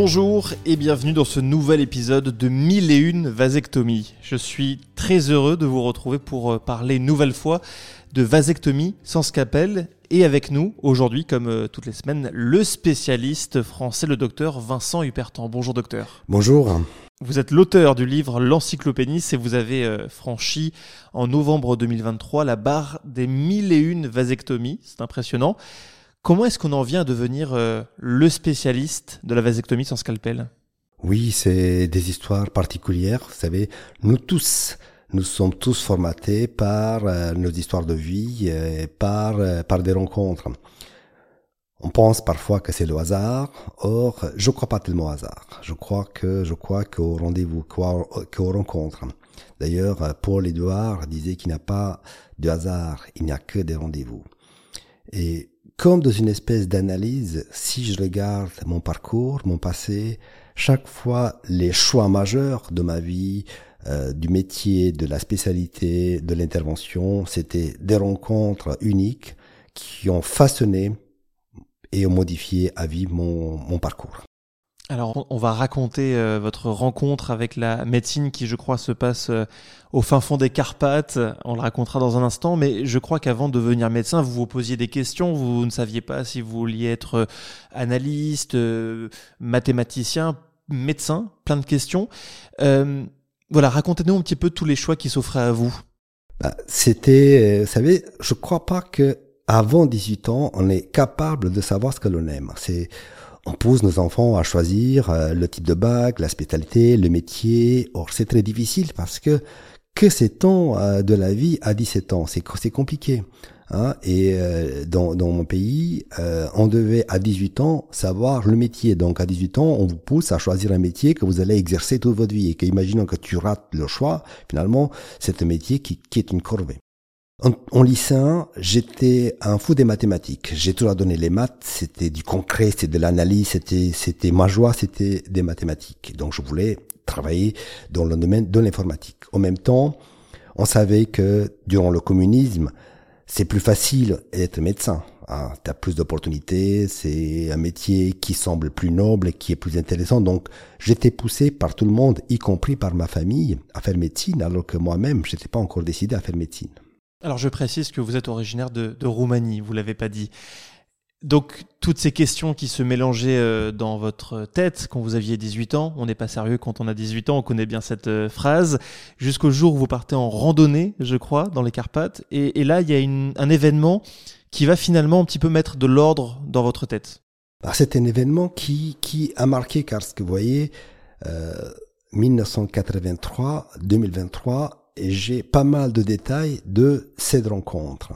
Bonjour et bienvenue dans ce nouvel épisode de 1001 vasectomies. Je suis très heureux de vous retrouver pour euh, parler une nouvelle fois de vasectomie sans scalpel et avec nous aujourd'hui, comme euh, toutes les semaines, le spécialiste français, le docteur Vincent Hupertan. Bonjour docteur. Bonjour. Vous êtes l'auteur du livre L'Encyclopédie et vous avez euh, franchi en novembre 2023 la barre des 1001 vasectomies. C'est impressionnant. Comment est-ce qu'on en vient à devenir euh, le spécialiste de la vasectomie sans scalpel? Oui, c'est des histoires particulières. Vous savez, nous tous, nous sommes tous formatés par euh, nos histoires de vie, et par, euh, par des rencontres. On pense parfois que c'est le hasard. Or, je crois pas tellement au hasard. Je crois que, je crois qu'au rendez-vous, qu'aux rencontres. D'ailleurs, Paul Édouard disait qu'il n'y a pas de hasard, il n'y a que des rendez-vous. Et comme dans une espèce d'analyse, si je regarde mon parcours, mon passé, chaque fois les choix majeurs de ma vie, euh, du métier, de la spécialité, de l'intervention, c'était des rencontres uniques qui ont façonné et ont modifié à vie mon, mon parcours. Alors, on va raconter euh, votre rencontre avec la médecine qui, je crois, se passe euh, au fin fond des Carpates. On le racontera dans un instant, mais je crois qu'avant de devenir médecin, vous vous posiez des questions. Vous ne saviez pas si vous vouliez être euh, analyste, mathématicien, médecin, plein de questions. voilà, racontez-nous un petit peu tous les choix qui s'offraient à vous. Bah, C'était, vous savez, je crois pas que avant 18 ans, on est capable de savoir ce que l'on aime. C'est on pousse nos enfants à choisir euh, le type de bac, la spécialité, le métier. Or, c'est très difficile parce que que sait-on euh, de la vie à 17 ans? C'est c'est compliqué. Hein et euh, dans, dans mon pays, on devait à 18 ans savoir le métier. Donc à 18 ans, on vous pousse à choisir un métier que vous allez exercer toute votre vie. Et que, imaginons que tu rates le choix, finalement, c'est un métier qui, qui est une corvée. En, en lycéen, j'étais un fou des mathématiques. J'ai toujours donné les maths, c'était du concret, c'était de l'analyse, c'était, c'était ma joie, c'était des mathématiques. Donc je voulais travailler dans le domaine de l'informatique. En même temps, on savait que durant le communisme, c'est plus facile d'être médecin. Hein, tu as plus d'opportunités, c'est un métier qui semble plus noble et qui est plus intéressant. Donc, j'étais poussé par tout le monde, y compris par ma famille, à faire médecine, alors que moi-même, j'étais pas encore décidé à faire médecine. Alors je précise que vous êtes originaire de, Roumanie, vous l'avez pas dit. Donc toutes ces questions qui se mélangeaient euh, dans votre tête quand vous aviez 18 ans, on n'est pas sérieux quand on a 18 ans, on connaît bien cette euh, phrase, jusqu'au jour où vous partez en randonnée, je crois, dans les Carpates, et, là il y a un événement qui va finalement un petit peu mettre de l'ordre dans votre tête. C'est un événement qui, qui a marqué, car ce que vous voyez, 1983, euh, 2023, et j'ai pas mal de détails de cette rencontre.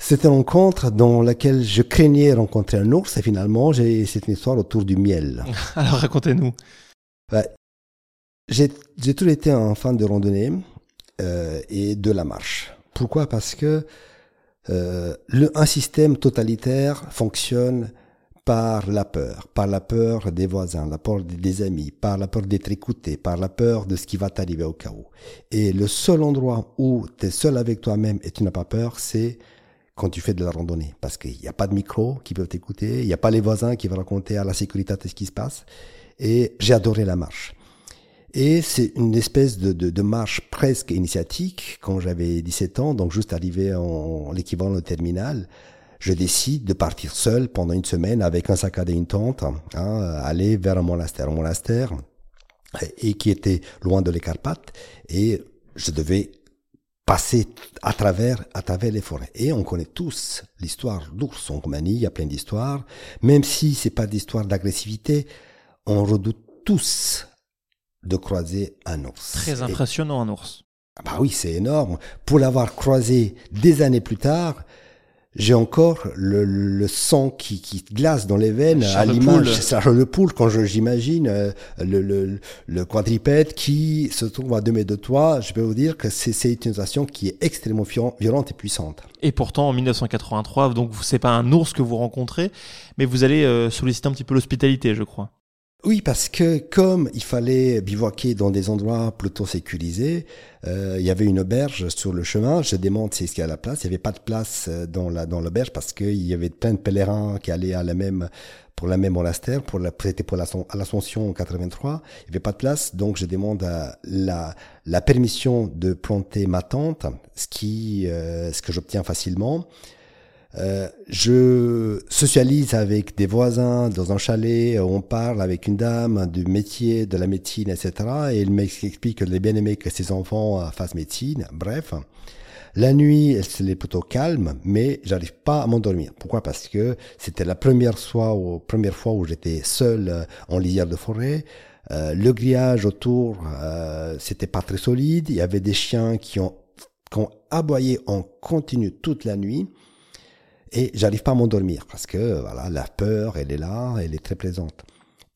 C'était une rencontre dans laquelle je craignais rencontrer un ours et finalement c'est une histoire autour du miel. Alors racontez-nous. Bah, j'ai toujours été un fan de randonnée euh, et de la marche. Pourquoi? Parce que euh, le, un système totalitaire fonctionne par la peur, par la peur des voisins, la peur des amis, par la peur d'être écouté, par la peur de ce qui va t'arriver au chaos. Et le seul endroit où tu es seul avec toi-même et tu n'as pas peur, c'est quand tu fais de la randonnée. Parce qu'il n'y a pas de micro qui peuvent t'écouter, il n'y a pas les voisins qui vont raconter à la sécurité ce qui se passe. Et j'ai adoré la marche. Et c'est une espèce de, marche presque initiatique quand j'avais 17 ans, donc juste arrivé en, l'équivalent terminal je décide de partir seul pendant une semaine avec un sac à dos et une tente, hein, aller vers un monastère, un monastère et qui était loin de les Carpates et je devais passer à travers à travers les forêts. Et on connaît tous l'histoire d'ours en Roumanie il y a plein d'histoires. Même si c'est pas d'histoire d'agressivité on redoute tous de croiser un ours. Très impressionnant un ours. Ah bah oui c'est énorme. Pour l'avoir croisé des années plus tard j'ai encore le, le sang qui, qui glace dans les veines à l'image Charles le Poule quand j'imagine euh, le, le, le, quadripède qui se trouve à deux mètres de toi. Je peux vous dire que c'est une sensation qui est extrêmement violente et puissante. Et pourtant, en 1983, donc c'est pas un ours que vous rencontrez, mais vous allez euh, solliciter un petit peu l'hospitalité, je crois. Oui, parce que comme il fallait bivouaquer dans des endroits plutôt sécurisés, euh, il y avait une auberge sur le chemin. Je demande si ce qu'il y a la place. Il n'y avait pas de place euh, dans la dans l'auberge parce qu'il y avait plein de pèlerins qui allaient à la même pour la même monastère, pour la c'était pour l'Ascension en 83. Il n'y avait pas de place, donc je demande la la permission de planter ma tente, ce qui euh, ce que j'obtiens facilement. Euh, je socialise avec des voisins dans un chalet, on parle avec une dame du métier, de la médecine, etc. Et il m'explique qu'elle est bien aimé que ses enfants fassent médecine. Bref, la nuit, elle est plutôt calme, mais j'arrive pas à m'endormir. Pourquoi? Parce que c'était la première fois, ou première fois où j'étais seul euh, en lisière de forêt. Euh, le grillage autour, euh, c'était pas très solide. Il y avait des chiens qui ont, qui ont aboyé en continu toute la nuit et j'arrive pas à m'endormir parce que voilà la peur elle est là elle est très présente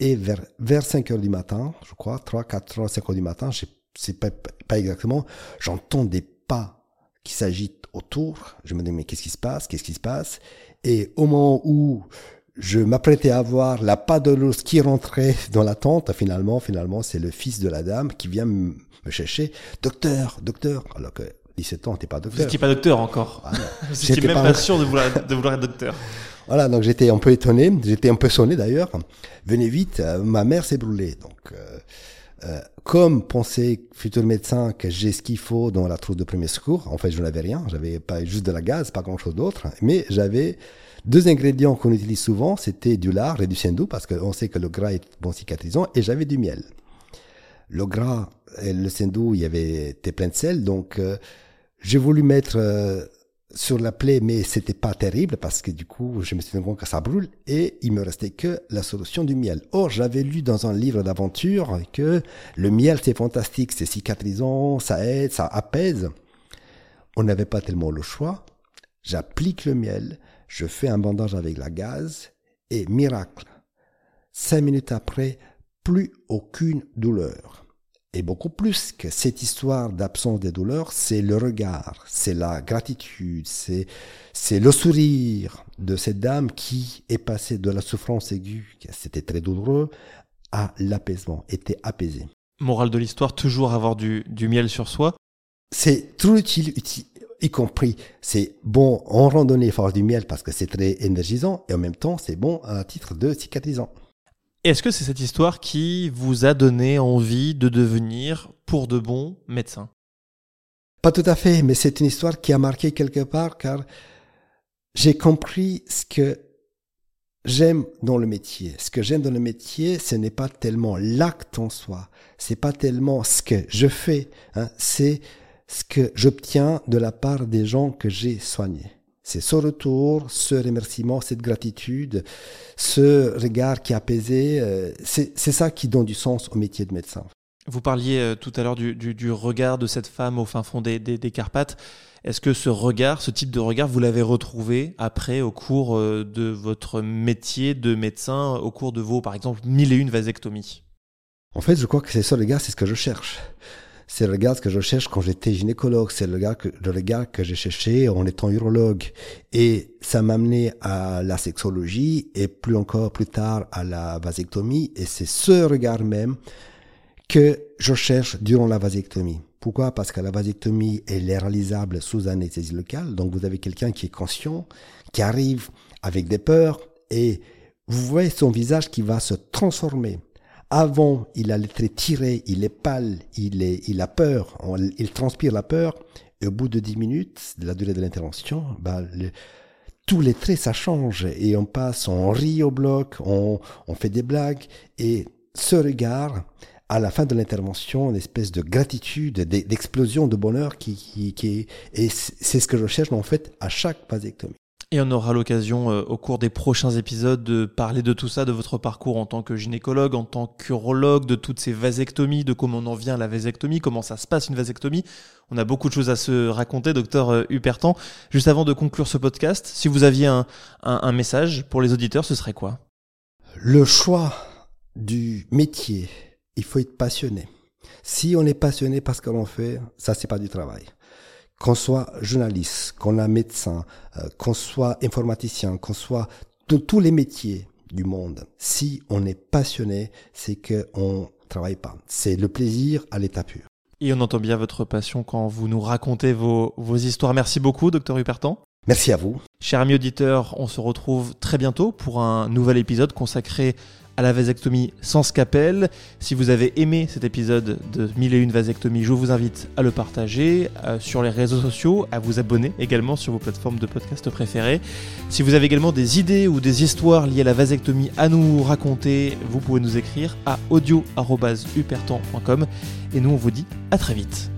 et vers vers 5 heures du matin je crois 3 4 heures 5 heures du matin je sais pas, pas exactement j'entends des pas qui s'agitent autour je me dis mais qu'est-ce qui se passe? Qu'est-ce qui se passe? Et au moment où je m'apprêtais à voir la pas de l'os qui rentrait dans la tente. Finalement, finalement, c'est le fils de la dame qui vient me chercher. Docteur, docteur. Alors que 17 ans, t'es pas docteur. Vous n'étiez pas docteur encore. Ah, Vous même pas, sûr de vouloir, de vouloir être docteur. Voilà, donc j'étais un peu étonné, j'étais un peu sonné d'ailleurs. Venez vite, euh, ma mère s'est brûlée. Donc, euh, euh, comme pensait futur médecin que j'ai ce qu'il faut dans la trousse de premier secours, en fait je n'avais rien, j'avais pas juste de la gaz, pas grand chose d'autre, mais j'avais deux ingrédients qu'on utilise souvent, c'était du lard et du sendou, parce qu'on sait que le gras est bon cicatrisant, et j'avais du miel. Le gras et le sendou, il y avait était plein de sel, donc euh, j'ai voulu mettre euh, sur la plaie, mais c'était pas terrible parce que du coup, je me suis rendu compte que ça brûle et il me restait que la solution du miel. Or, j'avais lu dans un livre d'aventure que le miel c'est fantastique, c'est cicatrisant, ça aide, ça apaise. On n'avait pas tellement le choix. J'applique le miel, je fais un bandage avec la gaz et miracle. Cinq minutes après, plus aucune douleur. Et beaucoup plus que cette histoire d'absence des douleurs, c'est le regard, c'est la gratitude, c'est, c'est le sourire de cette dame qui est passée de la souffrance aiguë, c'était très douloureux, à l'apaisement, était apaisée. Morale de l'histoire, toujours avoir du, du miel sur soi. C'est trop utile, y compris, c'est bon en randonnée, avoir du miel parce que c'est très énergisant et en même temps, c'est bon à titre de cicatrisant. Est-ce que c'est cette histoire qui vous a donné envie de devenir, pour de bon, médecin? Pas tout à fait, mais c'est une histoire qui a marqué quelque part car j'ai compris ce que j'aime dans le métier. Ce que j'aime dans le métier, ce n'est pas tellement l'acte en soi, c'est pas tellement ce que je fais, hein, c'est ce que j'obtiens de la part des gens que j'ai soignés. C'est ce retour, ce remerciement, cette gratitude, ce regard qui est apaisé, euh, c'est ça qui donne du sens au métier de médecin. Vous parliez euh, tout à l'heure du, du, regard de cette femme au fin fond des, des, des Carpates. Est-ce que ce regard, ce type de regard, vous l'avez retrouvé après au cours euh, de votre métier de médecin, au cours de vos, par exemple, mille et une vasectomies? En fait, je crois que c'est ce regard, c'est ce que je cherche c'est le regard que je cherche quand j'étais gynécologue, c'est le regard que, le regard que j'ai cherché en étant urologue. Et ça m'a amené à la sexologie et plus encore plus tard à la vasectomie. Et c'est ce regard même que je cherche durant la vasectomie. Pourquoi? Parce que la vasectomie, est réalisable sous anesthésie locale. Donc vous avez quelqu'un qui est conscient, qui arrive avec des peurs et vous voyez son visage qui va se transformer. Avant, il a les traits tirés, il est pâle, il, est, il a peur, il transpire la peur. Et au bout de 10 minutes de la durée de l'intervention, bah, tous les traits, ça change. Et on passe, on rit au bloc, on, on fait des blagues. Et ce regard, à la fin de l'intervention, une espèce de gratitude, d'explosion de bonheur qui, qui, qui et c'est ce que je cherche en fait à chaque vasectomie. Et on aura l'occasion euh, au cours des prochains épisodes de parler de tout ça, de votre parcours en tant que gynécologue, en tant qu'urologue, de toutes ces vasectomies, de comment on en vient à la vasectomie, comment ça se passe une vasectomie. On a beaucoup de choses à se raconter, docteur euh, Hupertan. Juste avant de conclure ce podcast, si vous aviez un, un message pour les auditeurs, ce serait quoi? Le choix du métier, il faut être passionné. Si on est passionné parce que l'on fait, ça c'est pas du travail qu'on soit journaliste, qu'on a médecin, euh, qu'on soit informaticien, qu'on soit de tous les métiers, du monde. Si on est passionné, c'est qu'on travaille pas. C'est le plaisir à l'état pur. Et on entend bien votre passion quand vous nous racontez vos, vos histoires. Merci beaucoup, docteur Hupertan. Merci à vous. Chers amis auditeurs, on se retrouve très bientôt pour un nouvel épisode consacré à la vasectomie sans scapel. Si vous avez aimé cet épisode de 1001 vasectomie, je vous invite à le partager euh, sur les réseaux sociaux, à vous abonner également sur vos plateformes de podcast préférées. Si vous avez également des idées ou des histoires liées à la vasectomie à nous raconter, vous pouvez nous écrire à audio.upertan.com et nous on vous dit à très vite.